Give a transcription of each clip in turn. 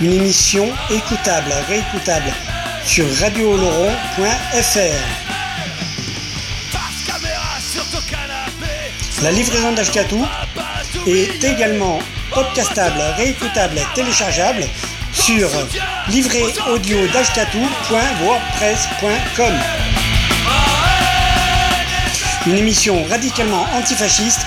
Une émission écoutable, réécoutable sur radiooloron.fr. La livraison d'Ashkatou est également podcastable, réécoutable, téléchargeable sur livréaudio.wordpress.com. Une émission radicalement antifasciste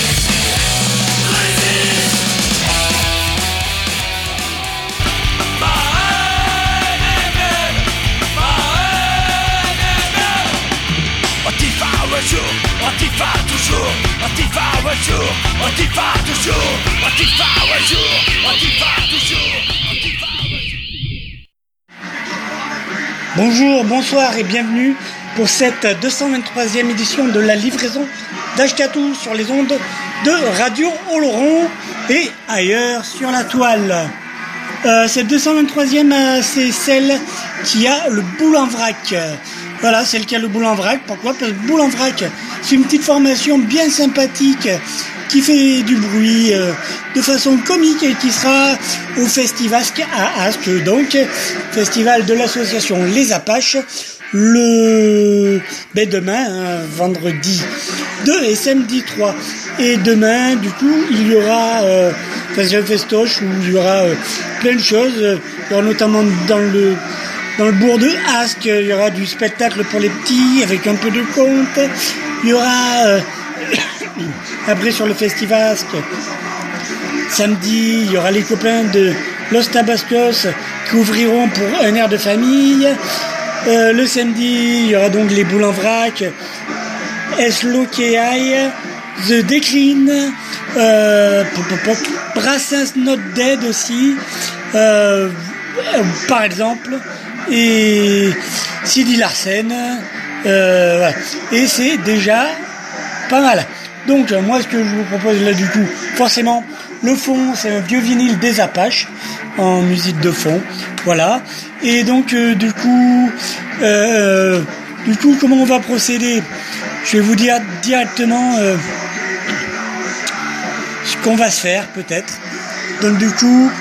Bonjour, bonsoir et bienvenue pour cette 223e édition de la livraison d'Ashkatou sur les ondes de Radio Oloron et ailleurs sur la toile. Euh, cette 223e, euh, c'est celle qui a le boule en vrac. Voilà, celle qui a le boule vrac. Pourquoi Parce que le boule vrac, c'est une petite formation bien sympathique qui fait du bruit euh, de façon comique et qui sera au Festivasque à donc festival de l'association Les Apaches, le ben demain, hein, vendredi 2 et samedi 3. Et demain, du coup, il y aura euh, c'est un festoche où il y aura euh, plein de choses. Aura notamment dans le dans le bourg de Asque, il y aura du spectacle pour les petits avec un peu de conte. Il y aura euh, après sur le Festivasque Samedi, il y aura les copains de Los Tabascos qui ouvriront pour un air de famille. Euh, le samedi, il y aura donc les boules en vrac, The Decline, euh, Brassens Not Dead aussi, euh, par exemple, et Sidi Larsen. euh. Et c'est déjà pas mal. Donc moi ce que je vous propose là du coup, forcément, le fond c'est un vieux vinyle des Apaches en musique de fond, voilà. Et donc euh, du coup, euh, du coup comment on va procéder? Je vais vous dire directement euh, ce qu'on va se faire peut-être. Donc du coup,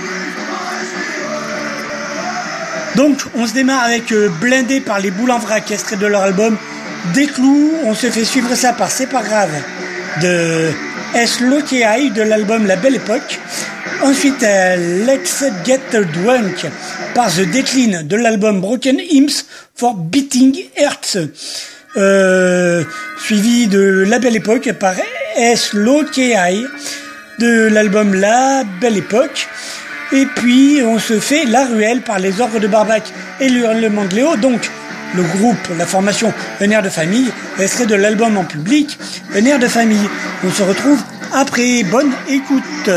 donc on se démarre avec euh, Blindé par les boules en vrac, de leur album Des clous. On se fait suivre ça par C'est pas grave de S. De l'album La Belle Époque. Ensuite, euh, Let's Get Drunk par The Decline de l'album Broken Hymns for Beating Hearts. Euh, suivi de La Belle Époque par S. De l'album La Belle Époque. Et puis on se fait La Ruelle par les Orgues de Barbac et l'Hurlement de Léo. Donc le groupe, la formation Un air de famille, extrait de l'album en public Un air de famille. On se retrouve après. Bonne écoute.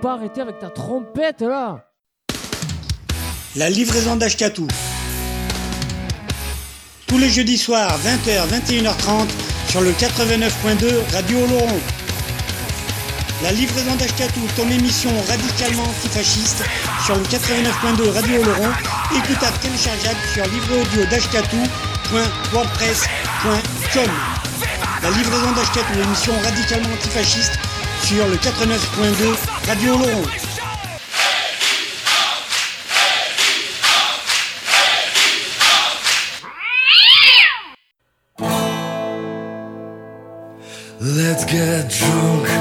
pas arrêter avec ta trompette là La livraison d'Ashkatou. Tous les jeudis soirs, 20h, 21h30, sur le 89.2 Radio Oloron. La livraison d'Ashkatou, ton émission radicalement antifasciste, sur le 89.2 Radio Oloron, écoutable téléchargeable sur livreaudio.wordpress.com. La livraison d'Ashkatou, l'émission radicalement antifasciste, sur le 89.2 Radio Laurent. Let's get drunk.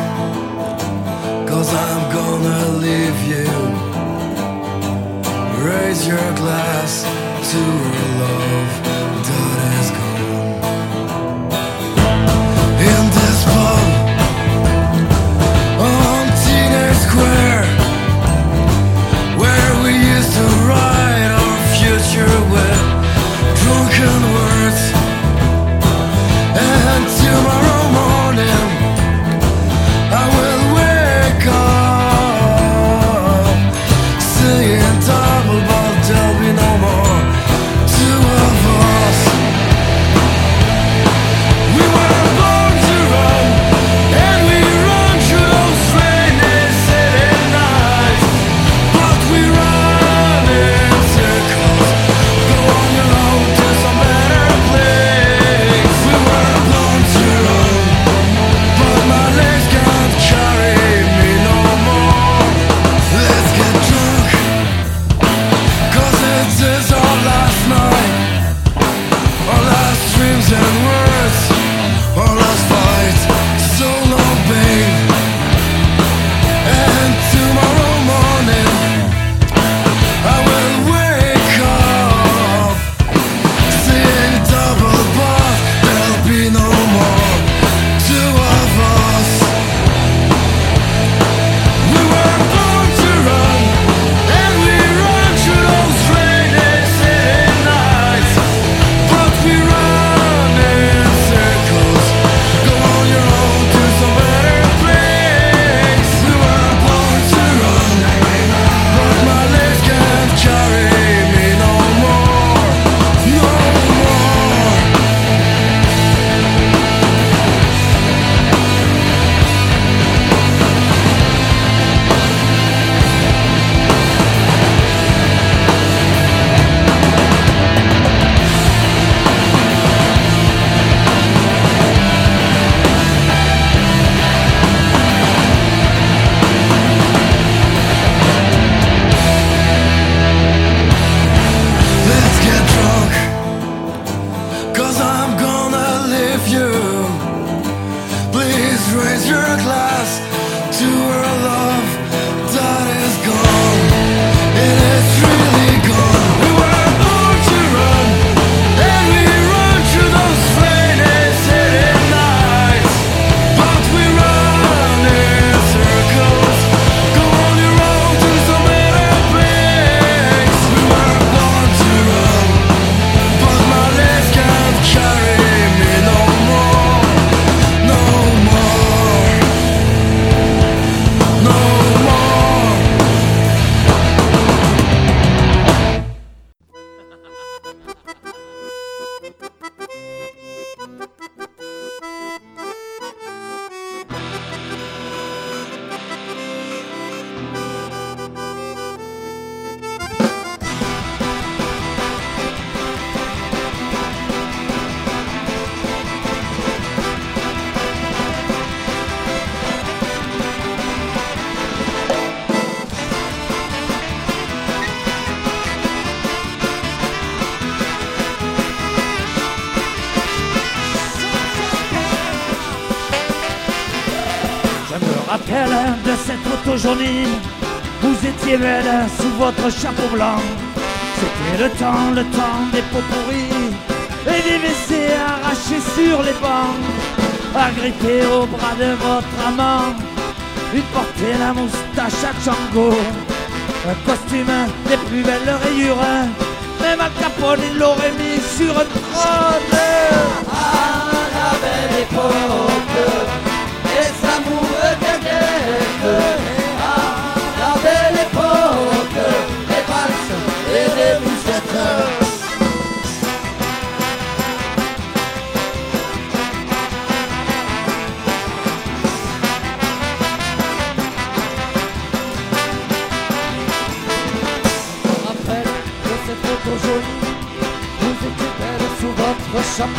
votre chapeau blanc. C'était le temps, le temps des pots pourris et des WC arrachés sur les bancs, agrippés au bras de votre amant. Il portait la moustache à Django, un costume des plus belles rayures. Même à Capone, il l'aurait mis sur un trône. La belle époque.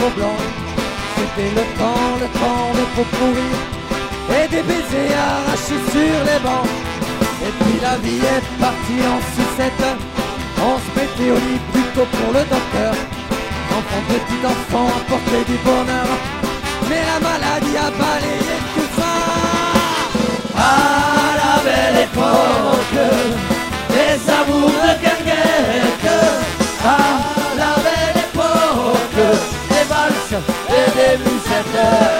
C'était le temps, le temps de trop et des baisers arrachés sur les bancs. Et puis la vie est partie en sucette. On se mettait au lit plutôt pour le docteur. Enfant, petit enfant, apporter du bonheur. Mais la maladie a pas. Santa.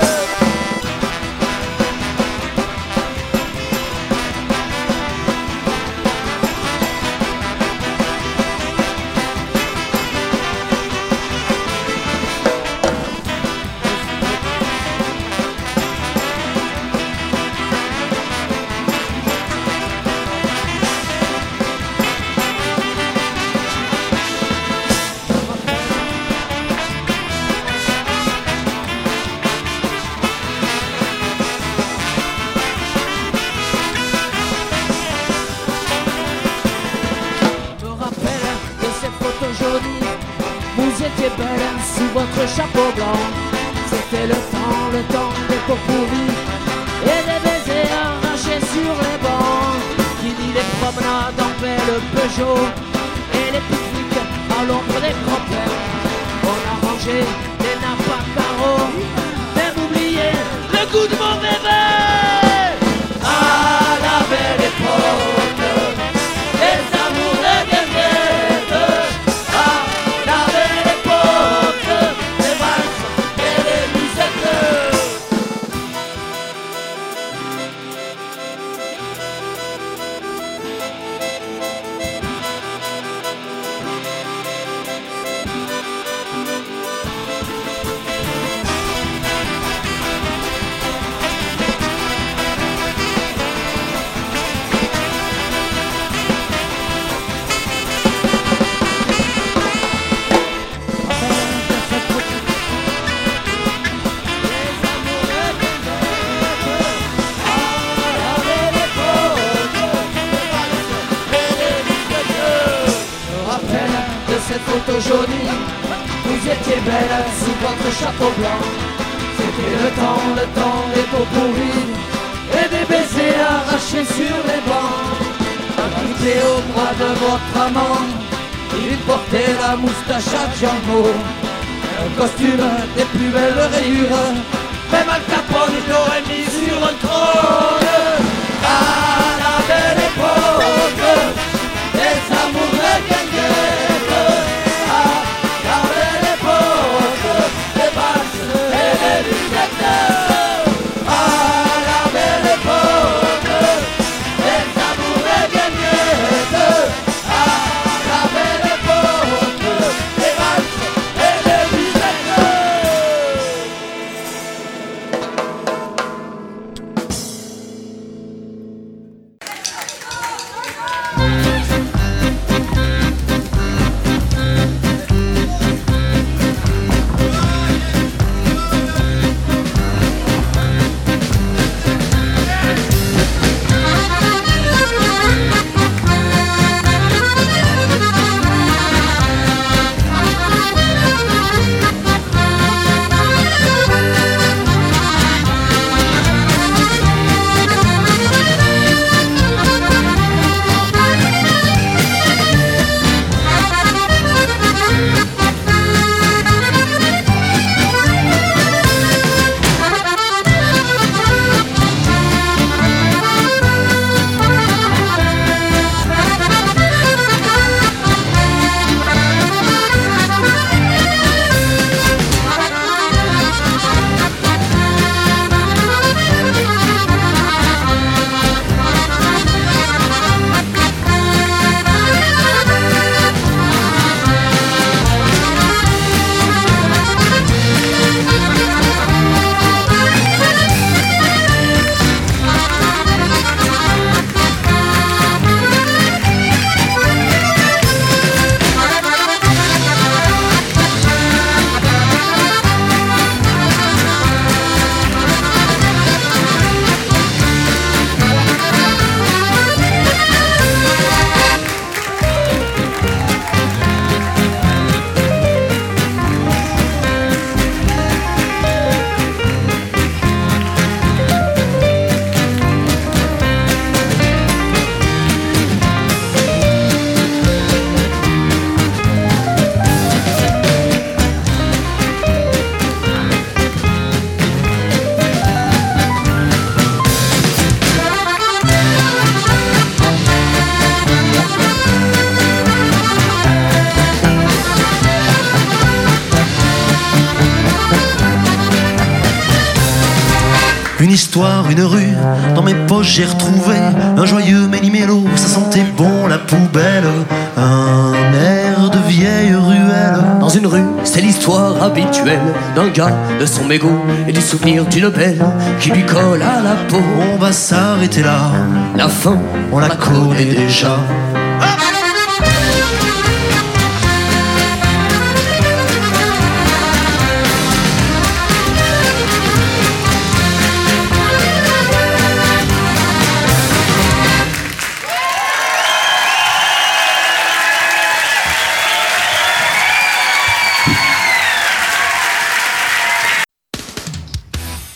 Une histoire, une rue. Dans mes poches, j'ai retrouvé un joyeux méli-mélo. Ça sentait bon la poubelle. Un air de vieille ruelle. Dans une rue, c'est l'histoire habituelle d'un gars, de son mégot et du souvenir d'une belle qui lui colle à la peau. On va s'arrêter là. La fin, On la connaît déjà.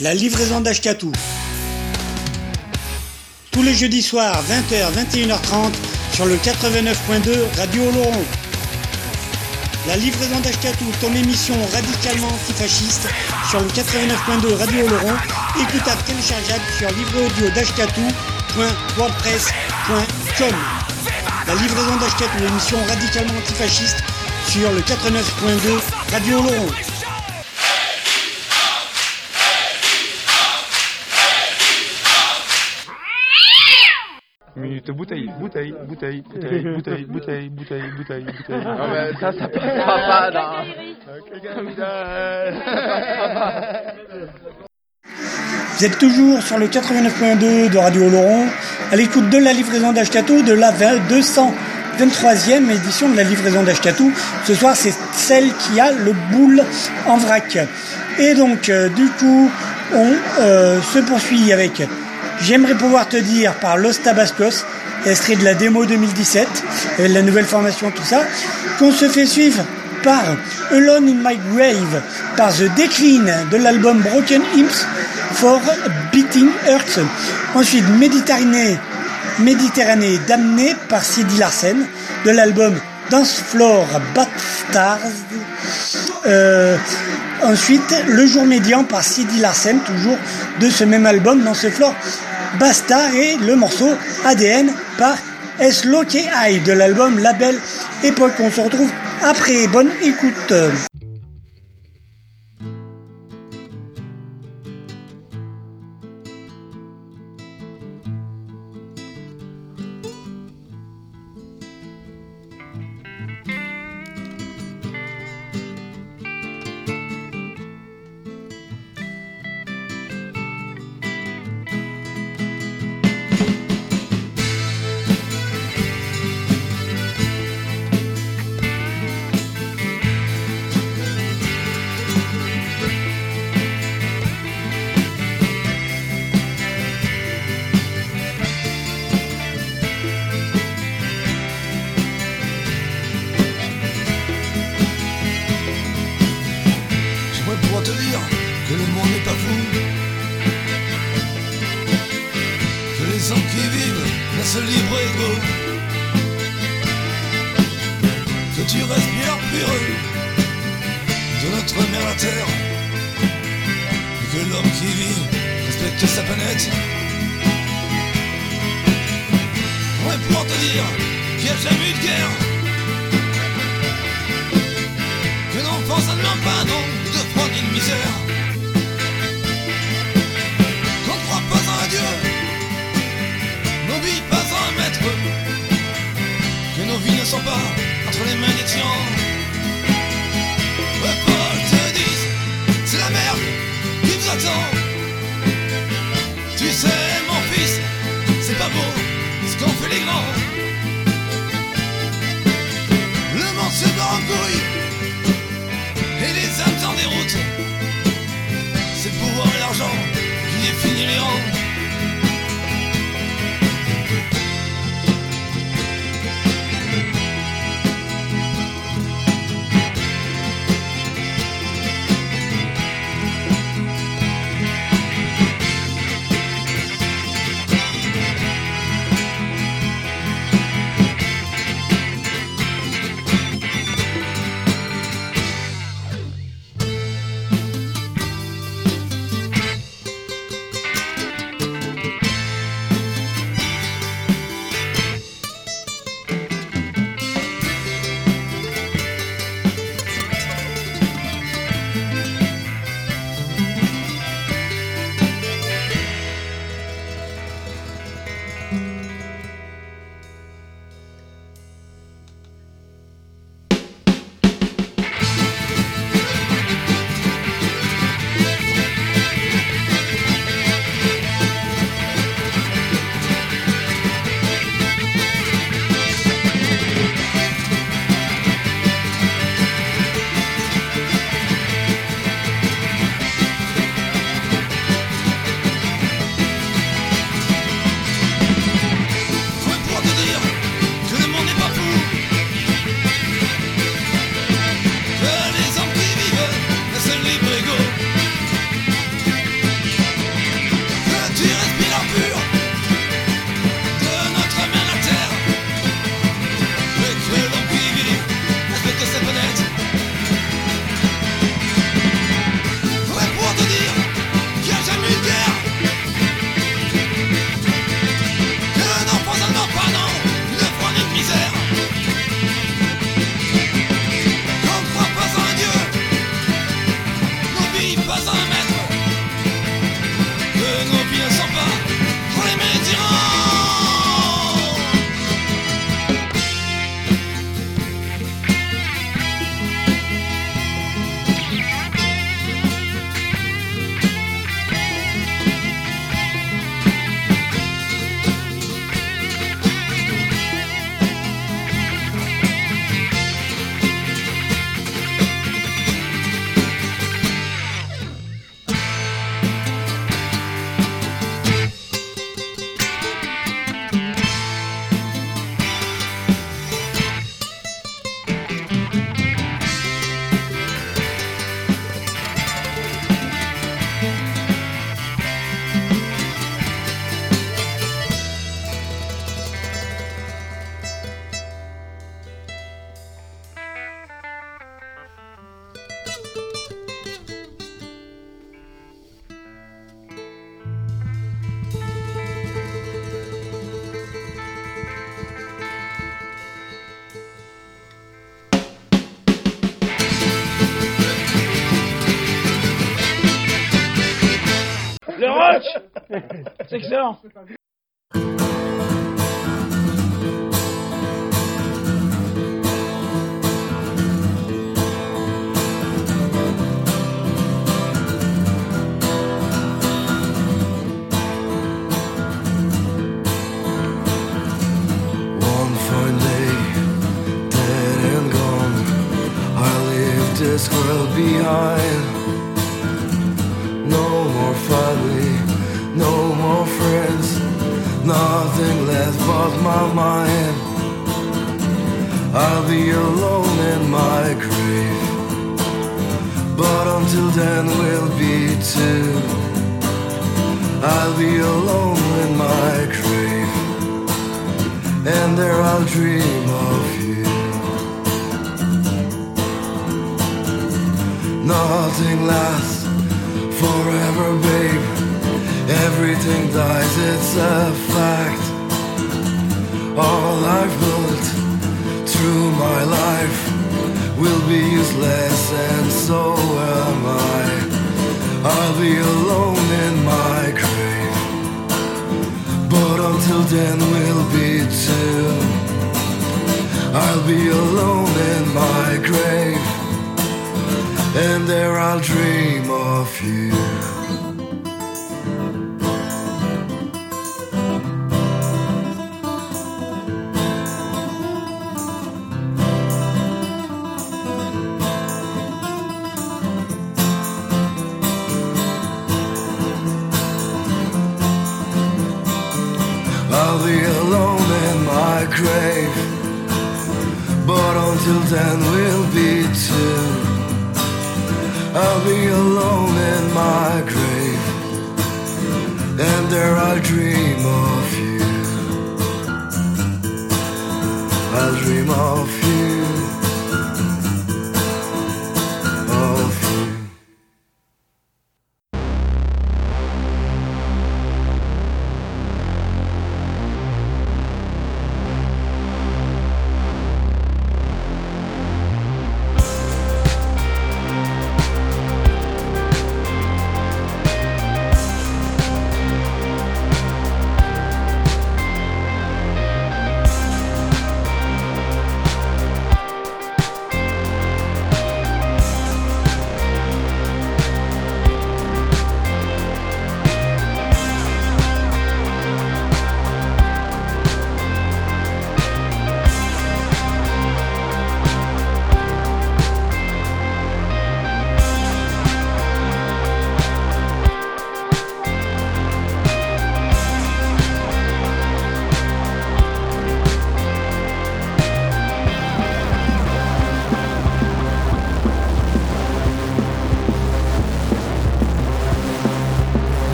La livraison d'Ashkatou. Tous les jeudis soirs, 20h, 21h30, sur le 89.2 Radio Oloron. La livraison d'Ashkatou, ton émission radicalement antifasciste, sur le 89.2 Radio Oloron, écoutable téléchargeable sur livreaudio.wordpress.com. La livraison d'Ashkatou, émission radicalement antifasciste, sur le 89.2 Radio Oloron. Bouteille, bouteille, bouteille, bouteille, bouteille, bouteille, bouteille, bouteille, bouteille. Non mais ça, ça passera pas dans... Vous êtes toujours sur le 89.2 de Radio Oloron, à l'écoute de la livraison d'Ashkatou, de la 223e édition de la livraison d'Ashkatou. Ce soir, c'est celle qui a le boule en vrac. Et donc, euh, du coup, on euh, se poursuit avec J'aimerais pouvoir te dire par Los Tabascos, extrait de la démo 2017, avec la nouvelle formation, tout ça, qu'on se fait suivre par Alone in My Grave, par The Decline de l'album Broken Hymns for Beating Earth. Ensuite, Méditerranée, Méditerranée damnée par Sidi Larsen de l'album Dance Floor. Euh, ensuite, Le Jour Médian par Sidi Larsen, toujours de ce même album, Dance Floor Bastard et le morceau ADN par High de l'album Label Époque. On se retrouve après. Bonne écoute. Qui vit respecte sa planète. J'aimerais pouvoir te dire qu'il n'y a jamais eu de guerre. Que l'enfant ça ne demande pas non de ni de misère Qu'on ne croit pas en un Dieu N'oublie pas en un maître Que nos vies ne sont pas entre les mains des tyrans ce qu'ont fait les grands Le monde se bat en couille et les âmes en déroute. C'est le pouvoir et l'argent qui définit C'est be alone in my grave. But until then we'll be two. I'll be alone in my grave. And there I'll dream of you. I'll dream of you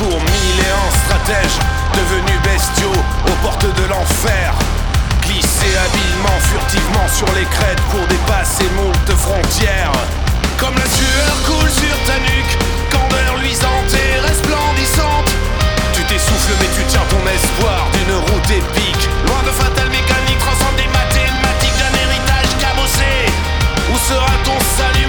pour mille et un stratèges devenus bestiaux aux portes de l'enfer. Glisser habilement, furtivement sur les crêtes pour dépasser moult frontières. Comme la sueur coule sur ta nuque, candeur luisante et resplendissante. Tu t'essouffles mais tu tiens ton espoir d'une route épique. Loin de fatale mécanique, transcende des mathématiques d'un héritage cabossé. Où sera ton salut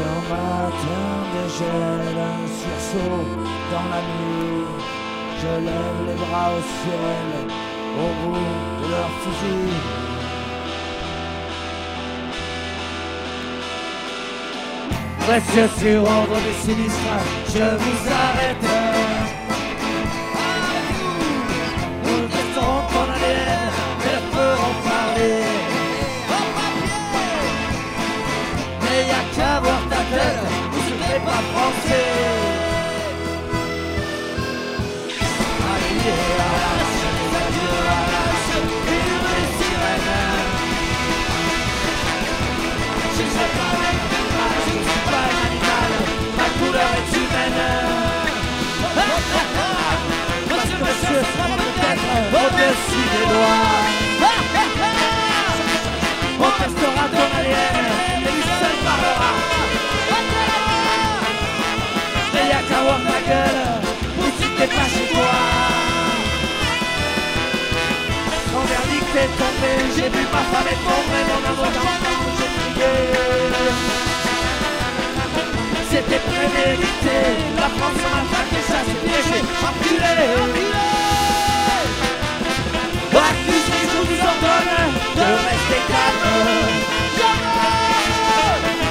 Un matin dégèle, un sursaut dans la nuit. Je lève les bras au ciel, au bout de leur fusil. Précieux sur ordre des sinistres, je vous arrête. Nous testerons ton ADN serez pas français. Allez, à la chaîne, adieu, à la sirènes. Je sais pas je ne suis pas un animal, ma couleur est humaine. Monsieur, peut-être au-dessus des lois. On testera ton ADN qu'à voir ta gueule, ou si t'es pas chez toi. Mon verdict est tombé, j'ai vu ma femme effondrer mon amour d'enfant, j'ai crié. C'était prémédité, la France m'a attaqué, ça c'est les.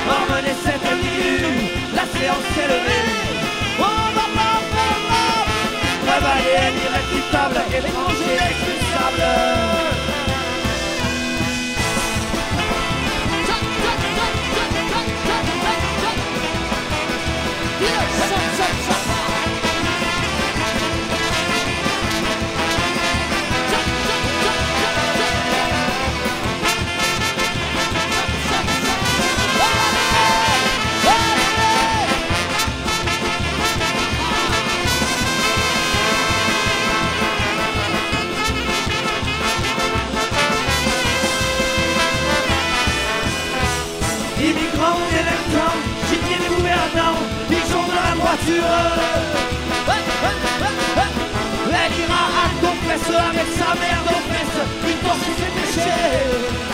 Emmenez cet individu, la séance est levée. Irréfutable, étranger expulsable. Immigrants, délinquants, gitans et gouvernants, ils dans la voiture. Elle ira à avec sa mère d'office, une qui s'est déchirée.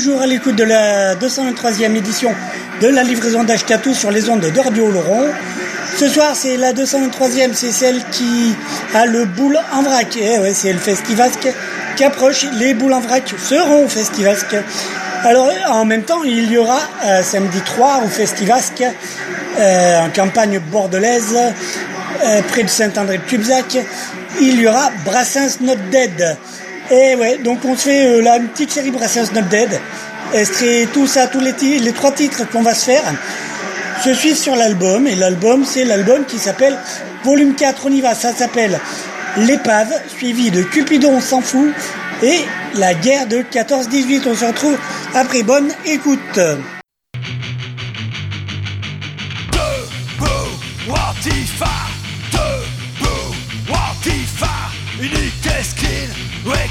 Toujours à l'écoute de la 223e édition de la livraison d'Ashkatou sur les ondes de. Ce soir, c'est la 223e, c'est celle qui a le boule en vrac. Ouais, c'est le Festivasque qui approche. Les boules en vrac seront au Festivasque. Alors, en même temps, il y aura euh, samedi 3 au Festivasque, euh, en campagne bordelaise, euh, près de Saint-André-de-Cubzac, il y aura Brassens Not Dead. Et ouais, donc on se fait euh, une petite série Brassens Not Dead. Extrait tout ça, tous les, les trois titres qu'on va se faire se suivent sur l'album. Et l'album, c'est l'album qui s'appelle Volume 4, on y va, ça s'appelle L'épave, suivi de Cupidon on s'en fout et la guerre de 14-18. On se retrouve après bonne écoute.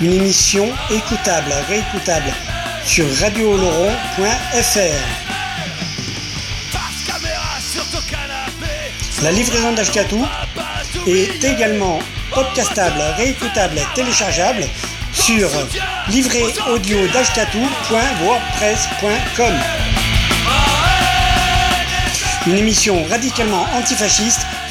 Une émission écoutable, réécoutable sur radiooloron.fr. La livraison d'Ashkatou est également podcastable, réécoutable, téléchargeable sur livréaudio.wordpress.com. Une émission radicalement antifasciste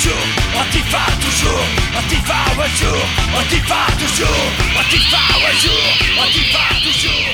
d'Ashkatou. Antifa retour, Antifa toujours, Antifa retour, Antifa toujours, Antifa retour, Antifa toujours,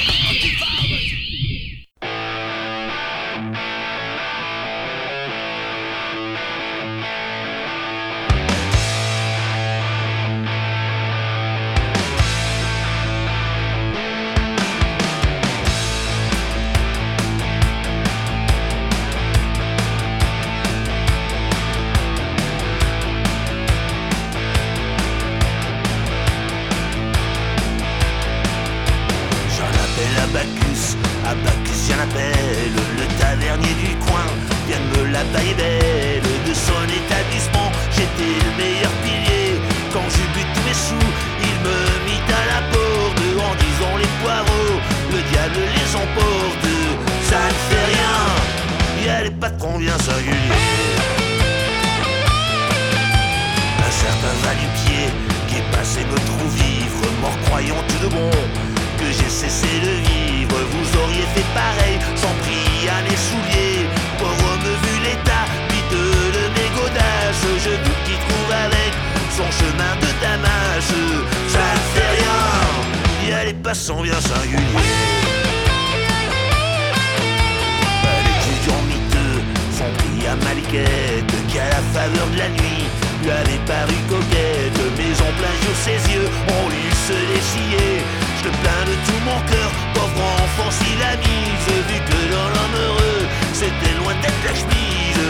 faveur de la nuit lui avait paru coquette. Mais en plein jour, ses yeux ont lu se dessiller. Je te plains de tout mon cœur, pauvre enfant, s'il a mise. Vu que dans l'homme heureux, c'était loin d'être la chemise.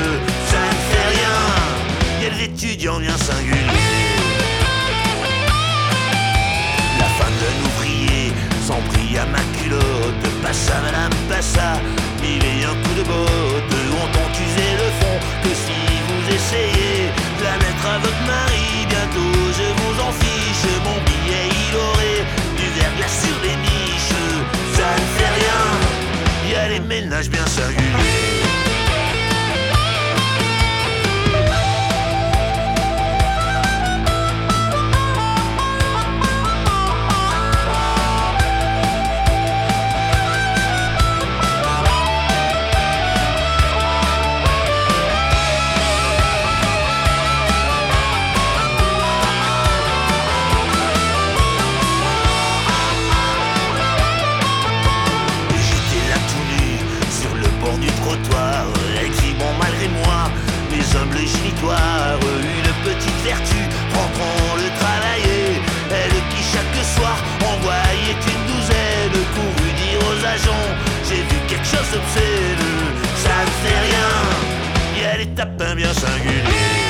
Ça ne fait rien, y a des étudiants bien singuliers. La femme d'un ouvrier s'en prit à ma culotte Passa madame, passa, il est un coup de botte On t'en usé le fond Mettre à votre mari. Bientôt je vous en fiche. Mon billet il aurait du verglas sur les niches Ça ne fait rien, y a les ménages bien singuliers Ça ne fait rien, y a des tapins bien singuliers.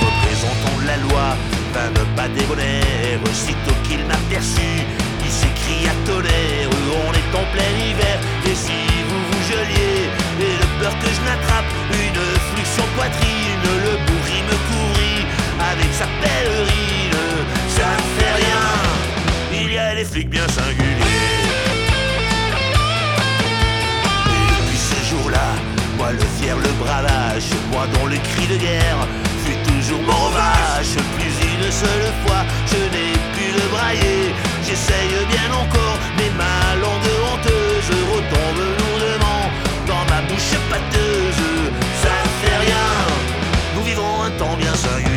représentant de la loi, vint ne pas débonnaire, sitôt qu'il m'a perçu, il s'écria tonnerre, on est en plein hiver, et si vous vous geliez, et de peur que je n'attrape une fluxion poitrine, le bourri me courrit avec sa pèlerine, ça ne fait rien, il y a des flics bien singuliers. le fier, le bravage, moi dont le cri de guerre fut toujours mon vache. Plus une seule fois, je n'ai pu le brailler. J'essaye bien encore, mais ma langue honteuse retombe lourdement dans ma bouche pâteuse. Ça ne fait rien, nous vivons un temps bien sérieux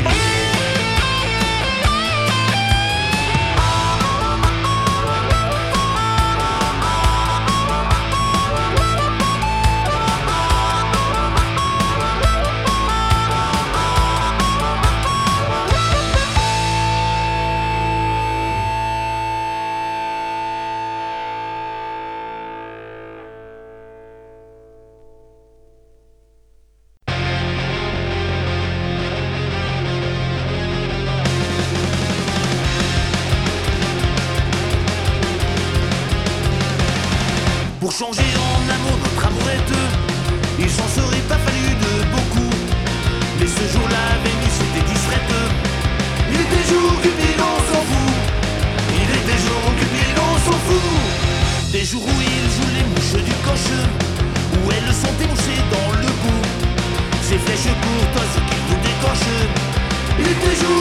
de toujours.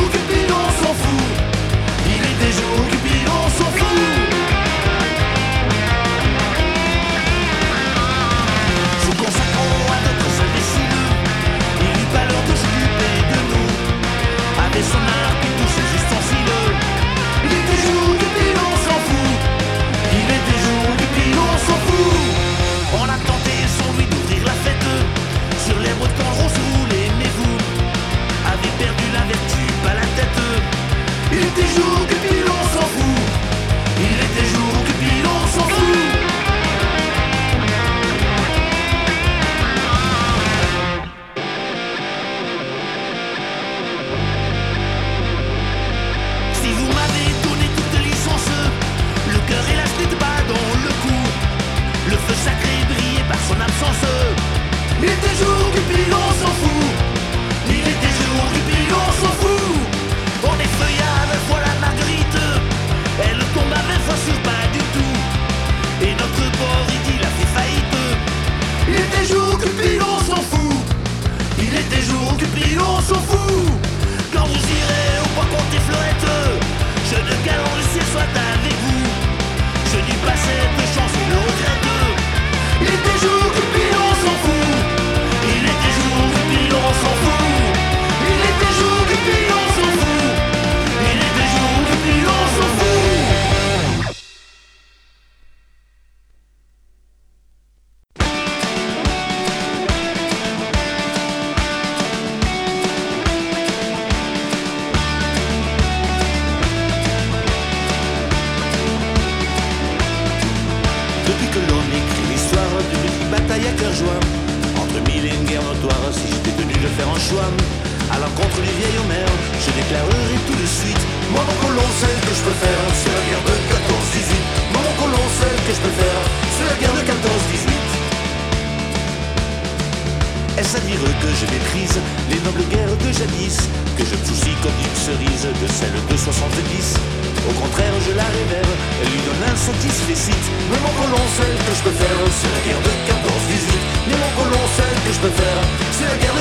Später,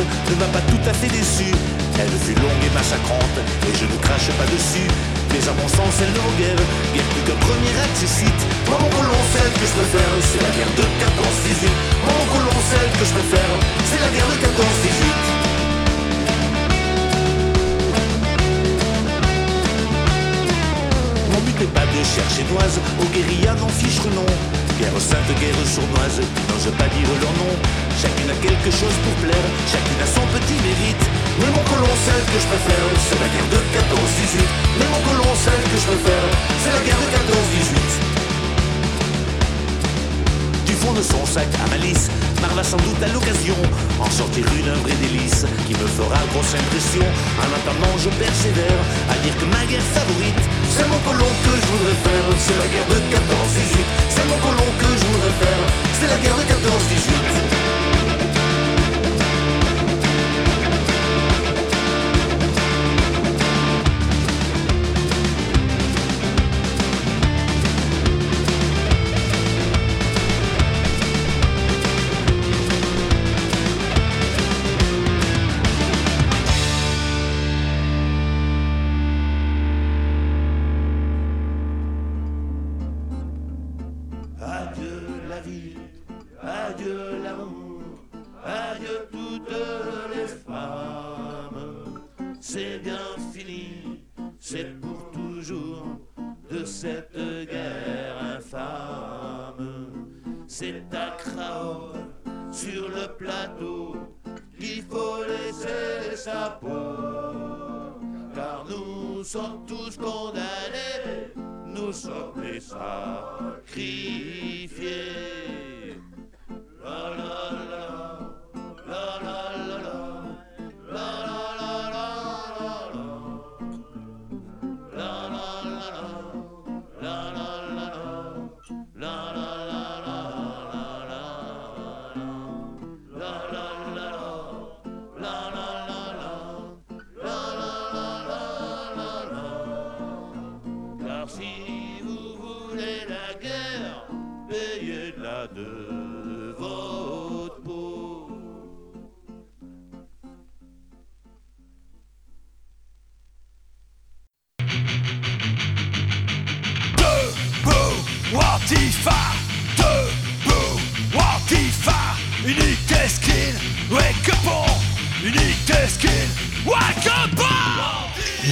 ne m'a pas tout à fait déçu. Elle fut longue et massacrante, et je ne crache pas dessus. Mais à mon sens, elle ne guerre, guère plus qu'un premier accessite. Moi, mon colon, celle que je préfère, c'est la guerre de 14-18. Moi, mon colon, celle que je préfère, c'est la guerre de 14-18. Mon but n'est pas de chercher chinoise, aux guérillas n'en fiche non. Guerre sainte, guerre sournoise, qui n'ose pas dire leur nom. Chacune a quelque chose pour plaire, chacune a son petit mérite. Mais mon colon, celle que je préfère, c'est la guerre de 14-18. Mais mon colon, celle que je préfère, c'est la guerre de 14-18. Du fond de son sac à malice, Marva sans doute à l'occasion en sortir une œuvre et délice qui me fera grosse impression. En attendant, je persévère à dire que ma guerre favorite c'est mon colon que je voudrais faire. C'est la guerre de 14-18. C'est mon colon que je voudrais faire. C'est la guerre de 14-18.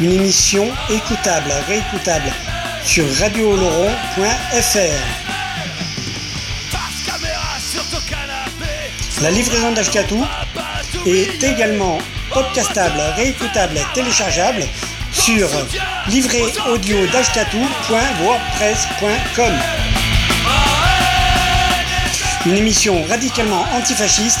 Une émission écoutable, réécoutable sur radiooloron.fr. La livraison d'Ashkatou est également podcastable, réécoutable, téléchargeable sur livréaudio.wordpress.com. Une émission radicalement antifasciste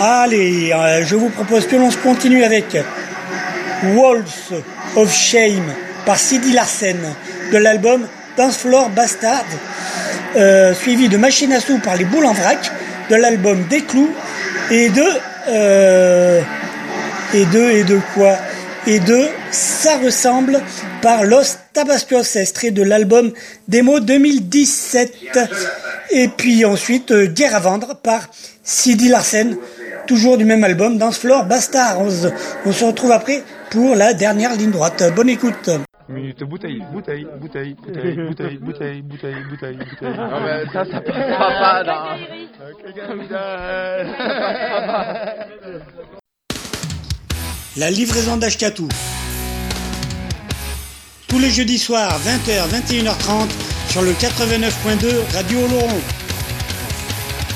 Allez, je vous propose que l'on se continue avec Walls of Shame par Sidi Larsen de l'album Dance Floor Bastard, euh, suivi de Machine à sous par les boules en vrac de l'album Des Clous et de euh, et de et de quoi? et de Ça ressemble par Los Tabascos, extrait de l'album Démo 2017. Et puis ensuite euh, Guerre à vendre par Sidi Larsen, toujours du même album, Dancefloor Bastards. On se retrouve après pour la dernière ligne droite. Bonne écoute. Minute bouteille, bouteille, bouteille, bouteille, bouteille, bouteille, bouteille, bouteille, ça, ça pas la livraison d'Ashkatou. Tous les jeudis soirs, 20h, 21h30, sur le 89.2 Radio Laurent.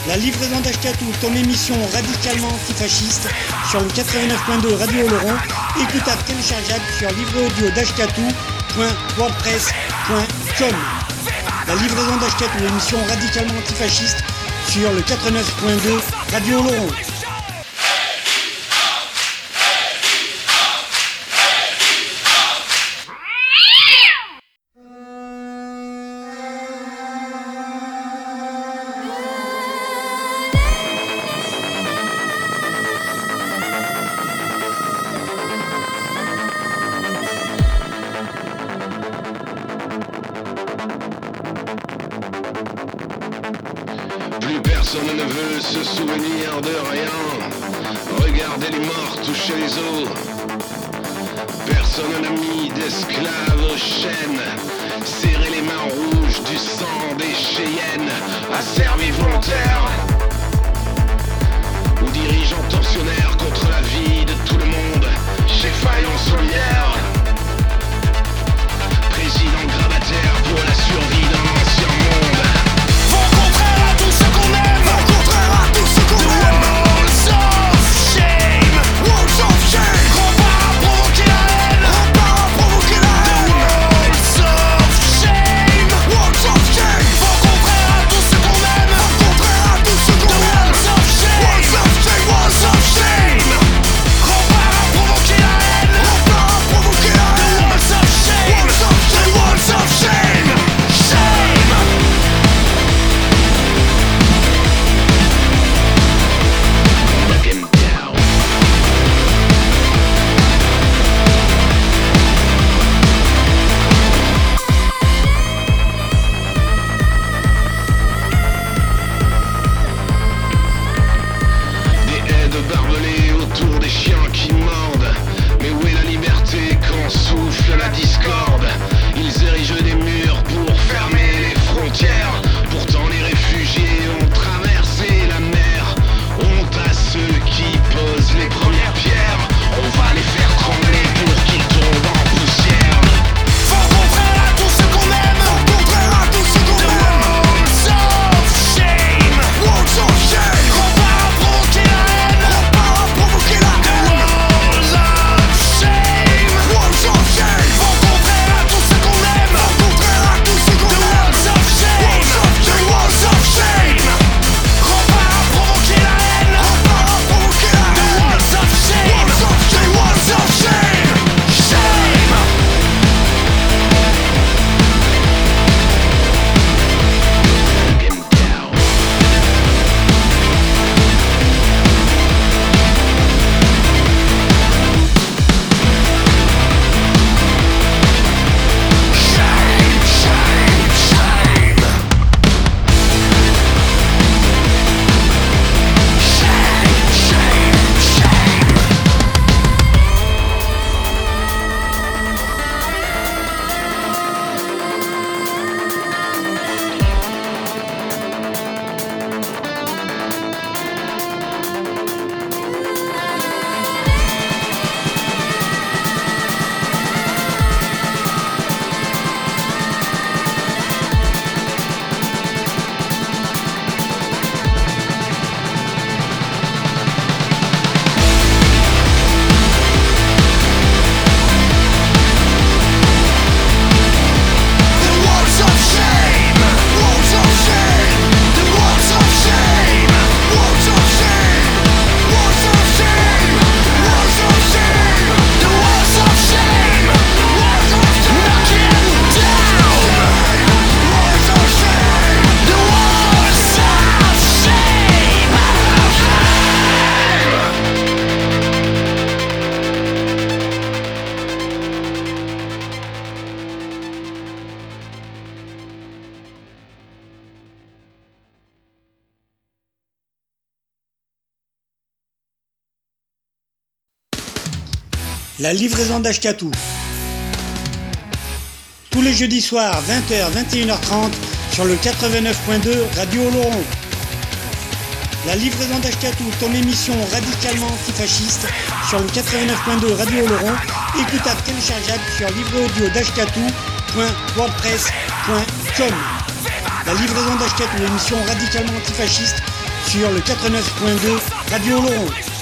La livraison d'Ashkatou, ton émission radicalement antifasciste, sur le 89.2 Radio Laurent, écoutable téléchargeable sur livreaudio.wordpress.com. La livraison d'Ashkatou, émission radicalement antifasciste, sur le 89.2 Radio Laurent. livraison d'Ashkatou. Tous les jeudis soirs, 20h, 21h30, sur le 89.2 Radio Oloron. La livraison d'Ashkatou, ton émission radicalement antifasciste, sur le 89.2 Radio Oloron, écoutable, téléchargeable sur livreaudio d'ashkatou.wordpress.com. La livraison d'Ashkatou, l'émission radicalement antifasciste, sur le 89.2 Radio Oloron.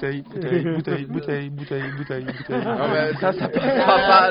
Bouteille, bouteille, bouteille, bouteille, bouteille, bouteille. Non, mais ça, ça passera pas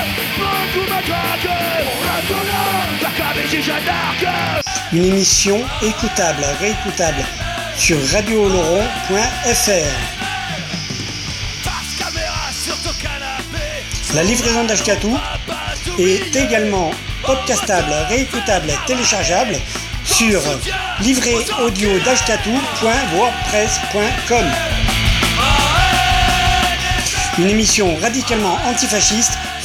Une émission écoutable, réécoutable sur radiooloron.fr. La livraison d'Ashkatou est également podcastable, réécoutable, téléchargeable sur livréaudio.wordpress.com. Une émission radicalement antifasciste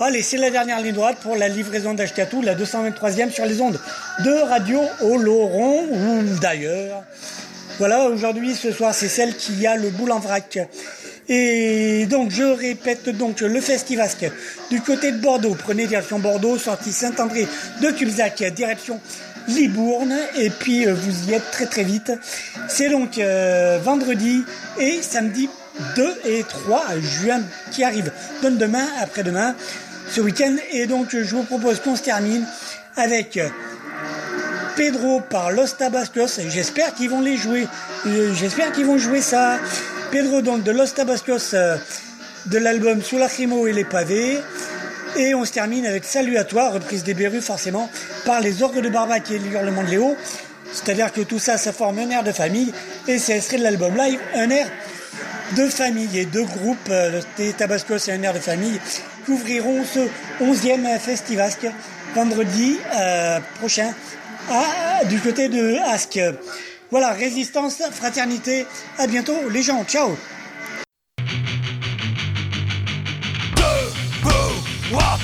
Allez, c'est la dernière ligne droite pour la livraison d'Ashkatou, la 223e sur les ondes de Radio Oloron, ou d'ailleurs. Voilà, aujourd'hui, ce soir, c'est celle qui a le boule en vrac. Et donc, je répète donc le Festivasque du côté de Bordeaux. Prenez direction Bordeaux, sortie Saint-André de Cubzac, direction Libourne. Et puis, euh, vous y êtes très très vite. C'est donc euh, vendredi et samedi 2 et 3 juin qui arrivent. Donc demain, après-demain, ce week-end. Et donc, je vous propose qu'on se termine avec euh, Pedro par Los Tabascos. J'espère qu'ils vont les jouer. J'espère qu'ils vont jouer ça. Pedro donc de Los Tabascos de l'album Sous la et les pavés. Et on se termine avec Salut à toi, reprise des Berus forcément par les orgues de Barbac et les hurlements de Léo. C'est-à-dire que tout ça, ça forme un air de famille et c'est extrait de l'album live, un air de famille et deux groupes, euh, des Tabascos et un air de famille, qui ouvriront ce 11e Festivasque vendredi euh, prochain à- du côté de Asque. Voilà, résistance, fraternité, à bientôt les gens, ciao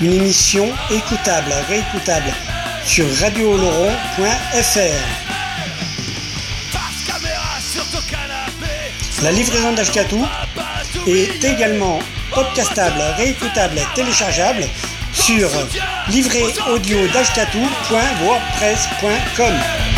Une émission écoutable, réécoutable sur radiooloron.fr. La livraison d'Ashkatou est également podcastable, réécoutable, téléchargeable sur livréaudio.wordpress.com.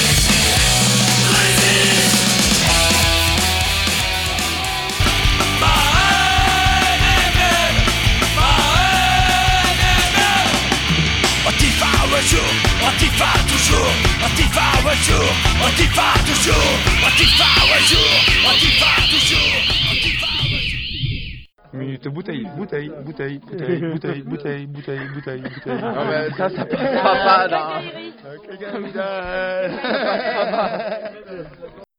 Antifa toujours, Antifa un jour, Antifa toujours, Antifa un jour, Antifa toujours. Minute bouteille, bouteille, bouteille, bouteille, bouteille, bouteille, bouteille, bouteille, bouteille. Non, mais ça, ça passera pas.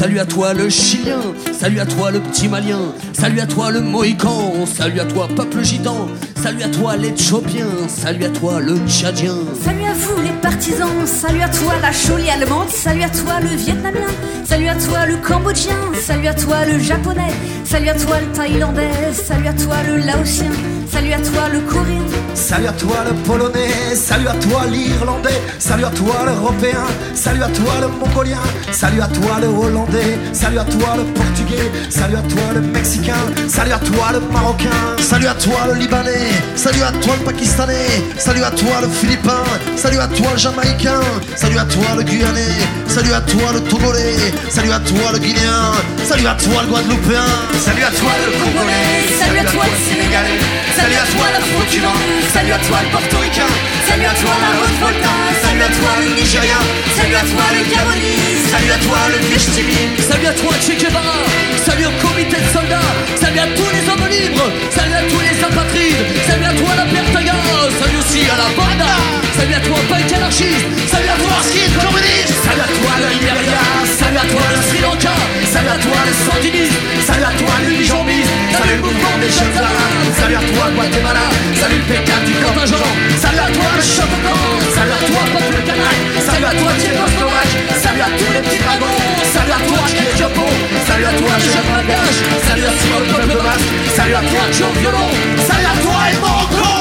salut à toi le chilien, salut à toi le petit malien, salut à toi le mohican, salut à toi peuple gitan, salut à toi l'éthiopien, salut à toi le tchadien. Salut à vous les partisans, salut à toi la cholie allemande, salut à toi le vietnamien, salut à toi le cambodgien, salut à toi le japonais, salut à toi le thaïlandais, salut à toi le laotien, salut à toi le coréen. Salut à toi le polonais, salut à toi l'irlandais, salut à toi l'européen, salut à toi le mongolien, salut à toi le hollandais, salut à toi le portugais, salut à toi le mexicain, salut à toi le marocain, salut à toi le libanais, salut à toi le pakistanais, salut à toi le philippin, salut à toi le jamaïcain, salut à toi le guyanais, salut à toi le togolais, salut à toi le guinéen, salut à toi le guadeloupéen, salut à toi le congolais, salut à toi le sénégalais, salut à toi l'afro-cubain, salut à toi le portoricain, salut à toi la Haute-Volta, salut à toi le nigérien, salut à toi le Gabonese, salut à toi le Nishtibi, Salut à toi Che Guevara, salut au comité de soldats, salut à tous les hommes libres, salut à tous les apatrides, salut à toi la Pertaga, salut aussi à la banda, salut à toi punk anarchiste, salut à toi skid communiste, salut à toi le Liberia, salut à toi le Sri Lanka, salut à toi le Sandinisme, salut à toi l'Unijambisme, salut le mouvement des jeunes arabes, salut à toi Guatemala, salut le Pékin du contingent, salut à toi le Chococan, salut à toi peuple kanak, salut à toi Tchécoslovaque, salut à tous les petits dragons, salut à toi est Jopo, salut à toi malgache, salut à toi le peuple basque, salut à toi Joe Violon, salut à toi à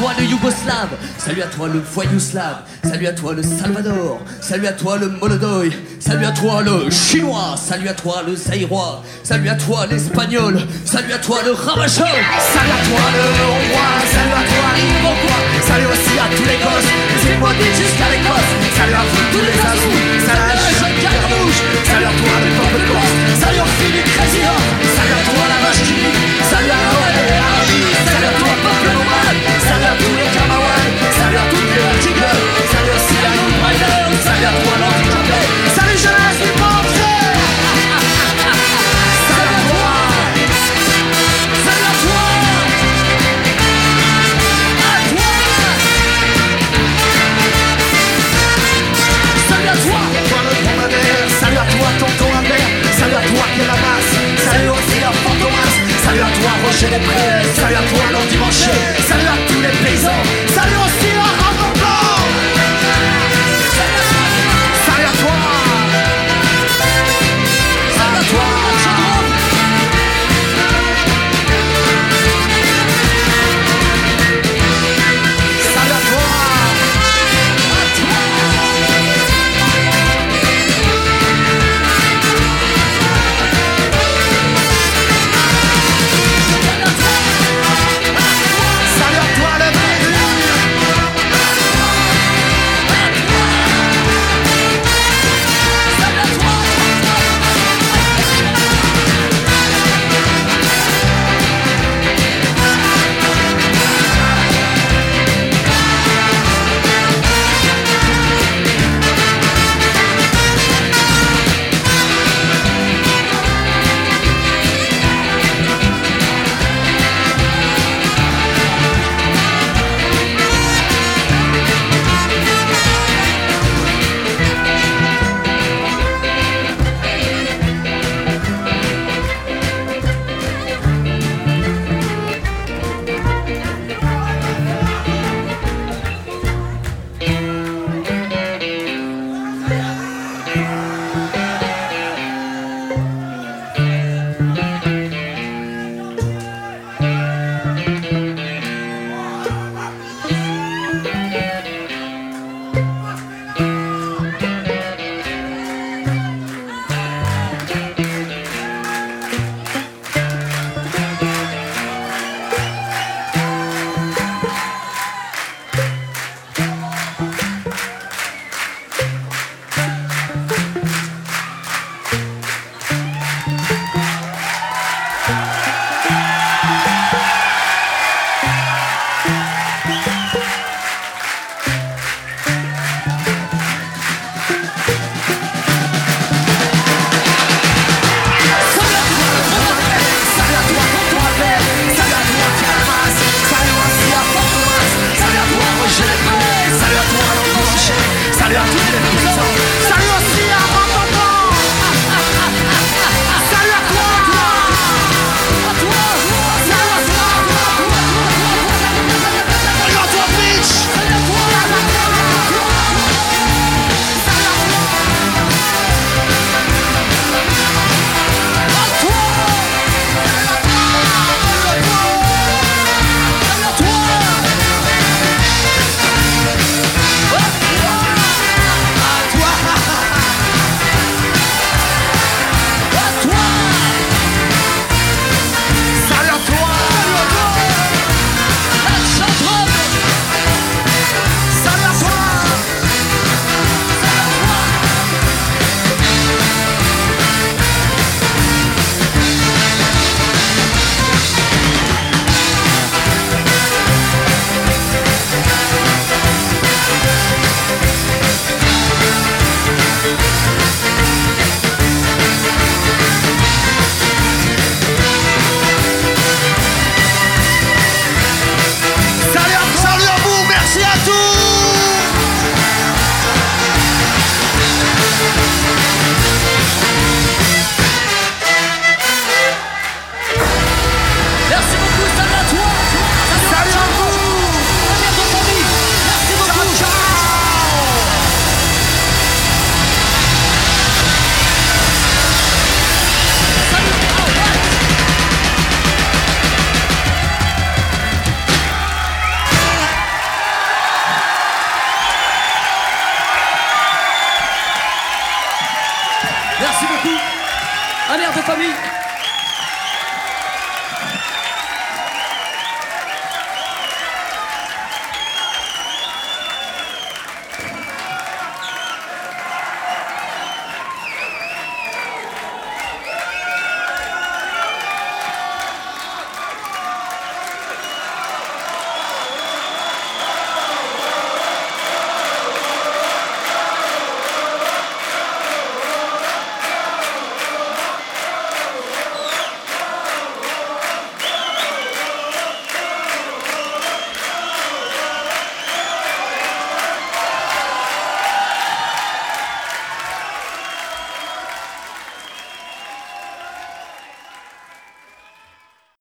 toi le Yougoslave, salut à toi le voyou slave, salut à toi le Salvador, salut à toi le Molodoy, salut à toi le Chinois, salut à toi le Zaïrois, salut à toi l'Espagnol, salut à toi le Ravachol, salut à toi le Hongrois, salut à toi l'Iroquois, salut aussi à tous les gosses, des Immodites jusqu'à l'Écosse, salut à tous les azous, salut à la jeune carte rouge, salut à toi le peuple corse, salut au Philippe Président, salut à toi la vache salut à À toi l'handicapé, salut jeunesse Portrait Salut à toi Salut à toi À toi Salut à toi Toi le Salut à toi tonton Albert Salut à toi qui Salut aussi à Fantomas Salut à toi Roger les Salut à toi l'endimanché Salut à tous les paysans. Salut